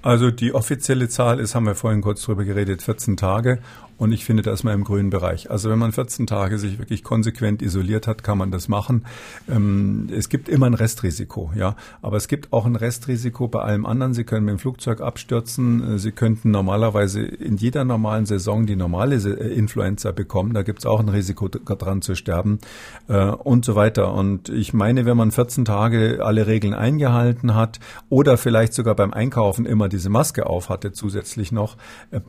Also die offizielle Zahl ist, haben wir vorhin kurz drüber geredet, 14 Tage. Und ich finde, da ist man im grünen Bereich. Also wenn man 14 Tage sich wirklich konsequent isoliert hat, kann man das machen. Ähm, es gibt immer ein Restrisiko, ja. Aber es gibt auch ein Restrisiko bei allem anderen. Sie können mit dem Flugzeug abstürzen. Äh, Sie könnten normalerweise in jeder normalen Saison die normale äh, Influenza bekommen. Da gibt es auch ein Risiko dran zu sterben äh, und so weiter. Und ich meine, wenn man 14 Tage alle Regeln eingehalten hat oder vielleicht sogar beim Einkaufen immer diese Maske auf hatte zusätzlich noch,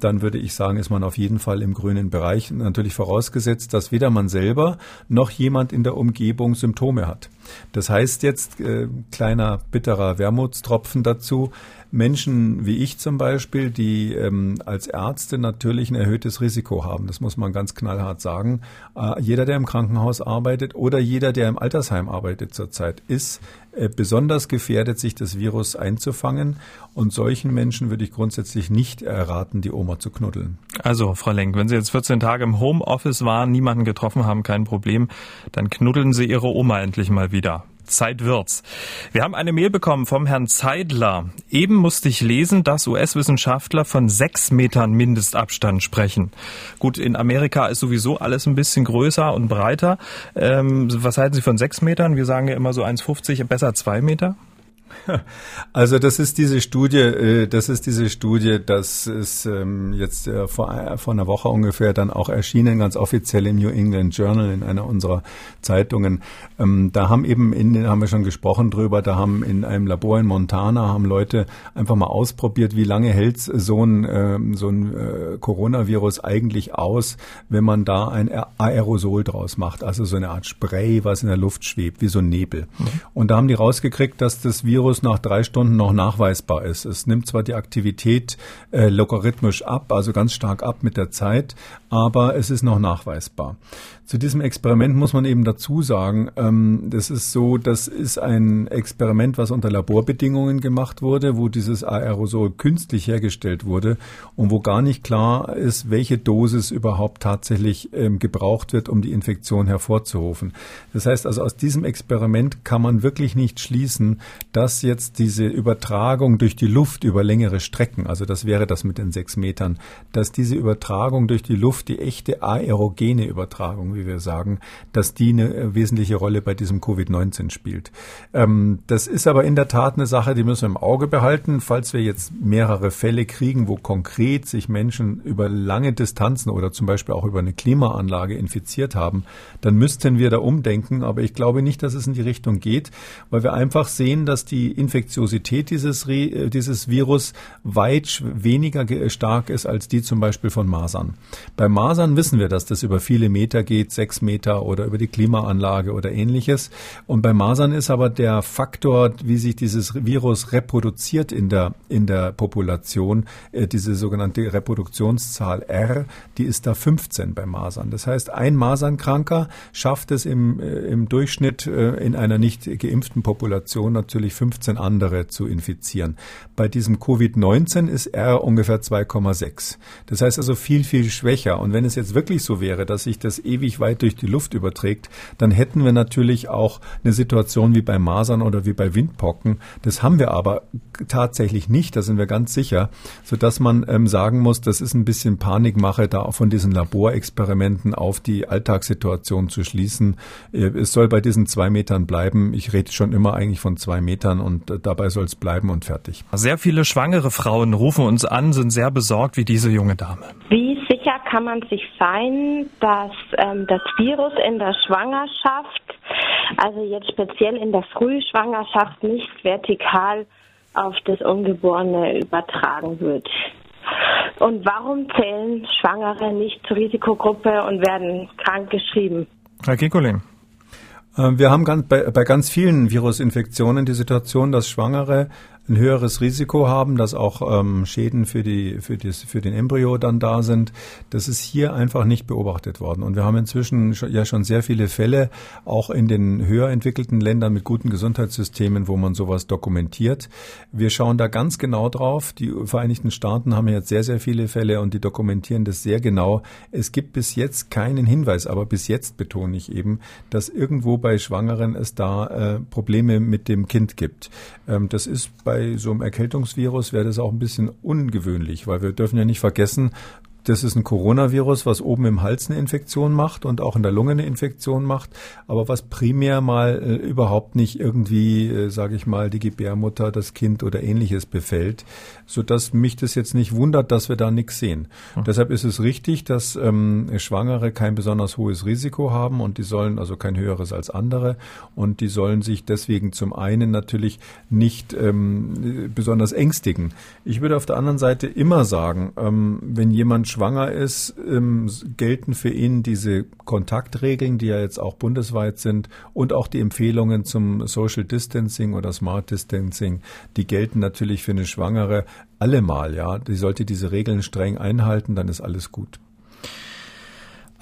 dann würde ich sagen, ist man auf jeden Fall Fall im grünen Bereich, natürlich vorausgesetzt, dass weder man selber noch jemand in der Umgebung Symptome hat. Das heißt jetzt, äh, kleiner bitterer Wermutstropfen dazu, Menschen wie ich zum Beispiel, die ähm, als Ärzte natürlich ein erhöhtes Risiko haben. Das muss man ganz knallhart sagen. Äh, jeder, der im Krankenhaus arbeitet oder jeder, der im Altersheim arbeitet zurzeit, ist äh, besonders gefährdet, sich das Virus einzufangen. Und solchen Menschen würde ich grundsätzlich nicht erraten, die Oma zu knuddeln. Also, Frau Lenk, wenn Sie jetzt 14 Tage im Homeoffice waren, niemanden getroffen haben, kein Problem, dann knuddeln Sie Ihre Oma endlich mal wieder. Zeit wird's. Wir haben eine Mail bekommen vom Herrn Zeidler. Eben musste ich lesen, dass US-Wissenschaftler von sechs Metern Mindestabstand sprechen. Gut, in Amerika ist sowieso alles ein bisschen größer und breiter. Ähm, was halten Sie von sechs Metern? Wir sagen ja immer so 1,50, besser zwei Meter? Also das ist diese Studie, äh, das ist diese Studie, das ist jetzt äh, vor, vor einer Woche ungefähr dann auch erschienen, ganz offiziell im New England Journal in einer unserer Zeitungen. Ähm, da haben eben, in, haben wir schon gesprochen drüber, da haben in einem Labor in Montana haben Leute einfach mal ausprobiert, wie lange hält so ein, ähm, so ein äh, Coronavirus eigentlich aus, wenn man da ein Aerosol draus macht, also so eine Art Spray, was in der Luft schwebt, wie so ein Nebel. Mhm. Und da haben die rausgekriegt, dass das Virus Virus nach drei Stunden noch nachweisbar ist. Es nimmt zwar die Aktivität äh, logarithmisch ab, also ganz stark ab mit der Zeit, aber es ist noch nachweisbar. Zu diesem Experiment muss man eben dazu sagen, ähm, das ist so, das ist ein Experiment, was unter Laborbedingungen gemacht wurde, wo dieses Aerosol künstlich hergestellt wurde und wo gar nicht klar ist, welche Dosis überhaupt tatsächlich ähm, gebraucht wird, um die Infektion hervorzurufen. Das heißt also, aus diesem Experiment kann man wirklich nicht schließen, dass jetzt diese Übertragung durch die Luft über längere Strecken, also das wäre das mit den sechs Metern, dass diese Übertragung durch die Luft die echte aerogene Übertragung wie wir sagen, dass die eine äh, wesentliche Rolle bei diesem Covid-19 spielt. Ähm, das ist aber in der Tat eine Sache, die müssen wir im Auge behalten. Falls wir jetzt mehrere Fälle kriegen, wo konkret sich Menschen über lange Distanzen oder zum Beispiel auch über eine Klimaanlage infiziert haben, dann müssten wir da umdenken. Aber ich glaube nicht, dass es in die Richtung geht, weil wir einfach sehen, dass die Infektiosität dieses, äh, dieses Virus weit weniger stark ist als die zum Beispiel von Masern. Bei Masern wissen wir, dass das über viele Meter geht sechs Meter oder über die Klimaanlage oder ähnliches. Und bei Masern ist aber der Faktor, wie sich dieses Virus reproduziert in der, in der Population, äh, diese sogenannte Reproduktionszahl R, die ist da 15 bei Masern. Das heißt, ein Masernkranker schafft es im, äh, im Durchschnitt in einer nicht geimpften Population natürlich 15 andere zu infizieren. Bei diesem Covid-19 ist R ungefähr 2,6. Das heißt also viel, viel schwächer. Und wenn es jetzt wirklich so wäre, dass sich das ewig weit durch die Luft überträgt, dann hätten wir natürlich auch eine Situation wie bei Masern oder wie bei Windpocken. Das haben wir aber tatsächlich nicht, da sind wir ganz sicher, sodass man ähm, sagen muss, das ist ein bisschen Panikmache, da auch von diesen Laborexperimenten auf die Alltagssituation zu schließen. Äh, es soll bei diesen zwei Metern bleiben. Ich rede schon immer eigentlich von zwei Metern und äh, dabei soll es bleiben und fertig. Sehr viele schwangere Frauen rufen uns an, sind sehr besorgt wie diese junge Dame. Wie sicher kann man sich sein, dass ähm, das Virus in der Schwangerschaft, also jetzt speziell in der Frühschwangerschaft, nicht vertikal auf das Ungeborene übertragen wird. Und warum zählen Schwangere nicht zur Risikogruppe und werden krank geschrieben? Herr Kekulin. Äh, wir haben ganz, bei, bei ganz vielen Virusinfektionen die Situation, dass Schwangere ein höheres Risiko haben, dass auch ähm, Schäden für, die, für, das, für den Embryo dann da sind. Das ist hier einfach nicht beobachtet worden. Und wir haben inzwischen schon, ja schon sehr viele Fälle, auch in den höher entwickelten Ländern mit guten Gesundheitssystemen, wo man sowas dokumentiert. Wir schauen da ganz genau drauf. Die Vereinigten Staaten haben jetzt sehr, sehr viele Fälle und die dokumentieren das sehr genau. Es gibt bis jetzt keinen Hinweis, aber bis jetzt betone ich eben, dass irgendwo bei Schwangeren es da äh, Probleme mit dem Kind gibt. Ähm, das ist bei so einem Erkältungsvirus wäre das auch ein bisschen ungewöhnlich, weil wir dürfen ja nicht vergessen, das ist ein Coronavirus, was oben im Hals eine Infektion macht und auch in der Lunge eine Infektion macht, aber was primär mal äh, überhaupt nicht irgendwie, äh, sage ich mal, die Gebärmutter, das Kind oder ähnliches befällt, so dass mich das jetzt nicht wundert, dass wir da nichts sehen. Mhm. Deshalb ist es richtig, dass ähm, Schwangere kein besonders hohes Risiko haben und die sollen also kein höheres als andere und die sollen sich deswegen zum einen natürlich nicht ähm, besonders ängstigen. Ich würde auf der anderen Seite immer sagen, ähm, wenn jemand schwanger ist, ähm, gelten für ihn diese Kontaktregeln, die ja jetzt auch bundesweit sind und auch die Empfehlungen zum Social Distancing oder Smart Distancing, die gelten natürlich für eine Schwangere allemal, ja. Die sollte diese Regeln streng einhalten, dann ist alles gut.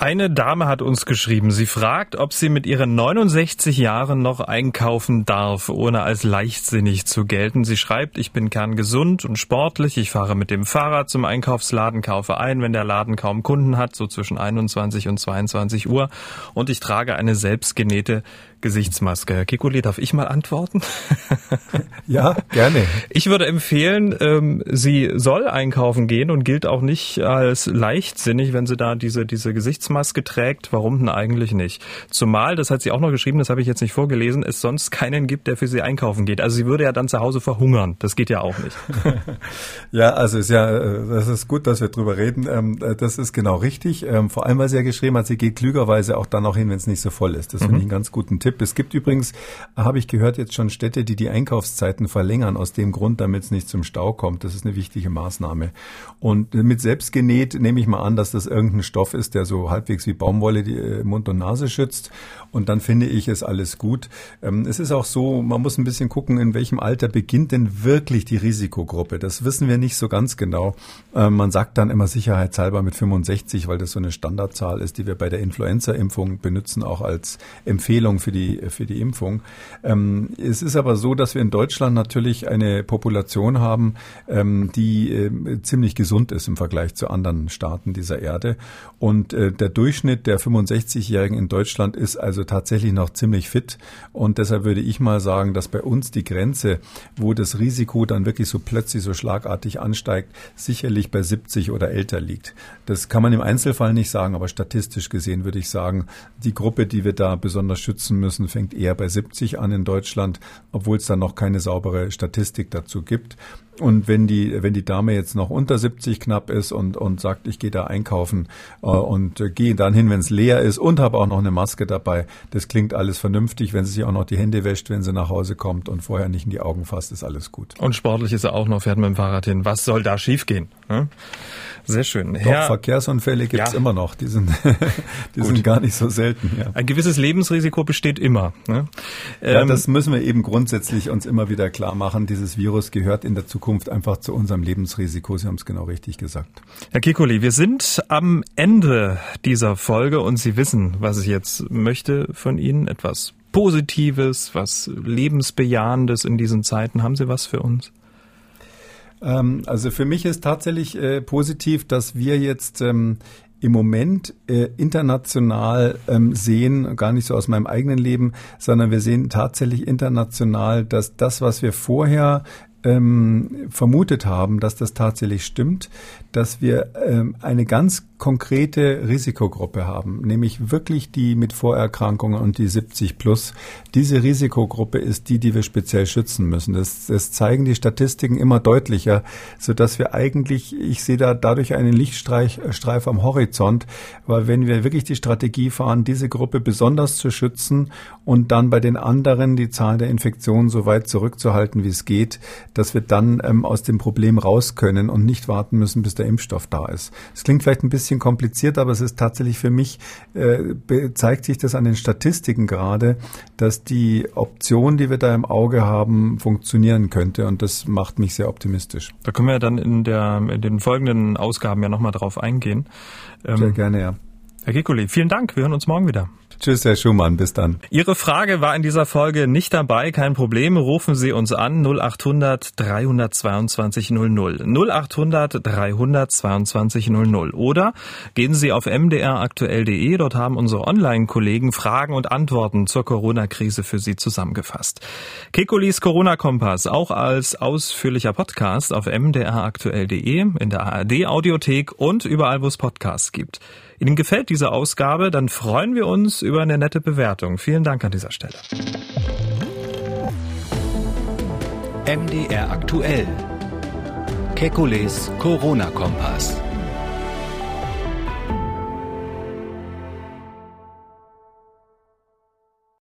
Eine Dame hat uns geschrieben, sie fragt, ob sie mit ihren 69 Jahren noch einkaufen darf, ohne als leichtsinnig zu gelten. Sie schreibt, ich bin kerngesund und sportlich, ich fahre mit dem Fahrrad zum Einkaufsladen, kaufe ein, wenn der Laden kaum Kunden hat, so zwischen 21 und 22 Uhr und ich trage eine selbstgenähte Gesichtsmaske. Herr Kikuli, darf ich mal antworten? ja, gerne. Ich würde empfehlen, ähm, sie soll einkaufen gehen und gilt auch nicht als leichtsinnig, wenn sie da diese, diese Gesichtsmaske trägt. Warum denn eigentlich nicht? Zumal, das hat sie auch noch geschrieben, das habe ich jetzt nicht vorgelesen, es sonst keinen gibt, der für sie einkaufen geht. Also sie würde ja dann zu Hause verhungern. Das geht ja auch nicht. ja, also ist ja, äh, das ist gut, dass wir drüber reden. Ähm, äh, das ist genau richtig. Ähm, vor allem, weil sie ja geschrieben hat, sie geht klügerweise auch dann auch hin, wenn es nicht so voll ist. Das mhm. finde ich einen ganz guten Tipp. Tipp. Es gibt übrigens, habe ich gehört, jetzt schon Städte, die die Einkaufszeiten verlängern, aus dem Grund, damit es nicht zum Stau kommt. Das ist eine wichtige Maßnahme. Und mit selbstgenäht nehme ich mal an, dass das irgendein Stoff ist, der so halbwegs wie Baumwolle die äh, Mund und Nase schützt. Und dann finde ich es alles gut. Ähm, es ist auch so, man muss ein bisschen gucken, in welchem Alter beginnt denn wirklich die Risikogruppe. Das wissen wir nicht so ganz genau. Ähm, man sagt dann immer sicherheitshalber mit 65, weil das so eine Standardzahl ist, die wir bei der Influenza-Impfung benutzen, auch als Empfehlung für die die, für die Impfung. Ähm, es ist aber so, dass wir in Deutschland natürlich eine Population haben, ähm, die äh, ziemlich gesund ist im Vergleich zu anderen Staaten dieser Erde. Und äh, der Durchschnitt der 65-Jährigen in Deutschland ist also tatsächlich noch ziemlich fit. Und deshalb würde ich mal sagen, dass bei uns die Grenze, wo das Risiko dann wirklich so plötzlich so schlagartig ansteigt, sicherlich bei 70 oder älter liegt. Das kann man im Einzelfall nicht sagen, aber statistisch gesehen würde ich sagen, die Gruppe, die wir da besonders schützen müssen, müssen, fängt eher bei 70 an in Deutschland, obwohl es da noch keine saubere Statistik dazu gibt. Und wenn die, wenn die Dame jetzt noch unter 70 knapp ist und, und sagt, ich gehe da einkaufen äh, und äh, gehe dann hin, wenn es leer ist und habe auch noch eine Maske dabei, das klingt alles vernünftig. Wenn sie sich auch noch die Hände wäscht, wenn sie nach Hause kommt und vorher nicht in die Augen fasst, ist alles gut. Und sportlich ist er auch noch, fährt mit dem Fahrrad hin. Was soll da schiefgehen? Hm? Sehr schön. Doch, Herr, Verkehrsunfälle gibt's ja. immer noch. Die sind, die sind gar nicht so selten. Ja. Ein gewisses Lebensrisiko besteht immer. Ne? Ja, ähm, das müssen wir eben grundsätzlich uns immer wieder klar machen. Dieses Virus gehört in der Zukunft einfach zu unserem Lebensrisiko. Sie haben es genau richtig gesagt. Herr Kikuli, wir sind am Ende dieser Folge und Sie wissen, was ich jetzt möchte von Ihnen. Etwas Positives, was Lebensbejahendes in diesen Zeiten. Haben Sie was für uns? Ähm, also für mich ist tatsächlich äh, positiv, dass wir jetzt ähm, im Moment äh, international ähm, sehen, gar nicht so aus meinem eigenen Leben, sondern wir sehen tatsächlich international, dass das, was wir vorher ähm, vermutet haben, dass das tatsächlich stimmt, dass wir ähm, eine ganz konkrete Risikogruppe haben, nämlich wirklich die mit Vorerkrankungen und die 70 plus. Diese Risikogruppe ist die, die wir speziell schützen müssen. Das, das zeigen die Statistiken immer deutlicher, so dass wir eigentlich, ich sehe da dadurch einen Lichtstreif äh, am Horizont, weil wenn wir wirklich die Strategie fahren, diese Gruppe besonders zu schützen und dann bei den anderen die Zahl der Infektionen so weit zurückzuhalten, wie es geht, dass wir dann ähm, aus dem Problem raus können und nicht warten müssen, bis der Impfstoff da ist. Es klingt vielleicht ein bisschen kompliziert, aber es ist tatsächlich für mich, äh, zeigt sich das an den Statistiken gerade, dass die Option, die wir da im Auge haben, funktionieren könnte und das macht mich sehr optimistisch. Da können wir dann in, der, in den folgenden Ausgaben ja nochmal drauf eingehen. Ähm, sehr gerne, ja. Herr Kikuli, vielen Dank. Wir hören uns morgen wieder. Tschüss, Herr Schumann. Bis dann. Ihre Frage war in dieser Folge nicht dabei. Kein Problem. Rufen Sie uns an 0800 322 00. 0800 322 00. Oder gehen Sie auf mdraktuell.de. Dort haben unsere Online-Kollegen Fragen und Antworten zur Corona-Krise für Sie zusammengefasst. Kekulis Corona-Kompass auch als ausführlicher Podcast auf mdraktuell.de, in der ARD-Audiothek und überall, wo es Podcasts gibt. Ihnen gefällt diese Ausgabe, dann freuen wir uns über eine nette Bewertung. Vielen Dank an dieser Stelle. MDR aktuell. Kekules Corona-Kompass.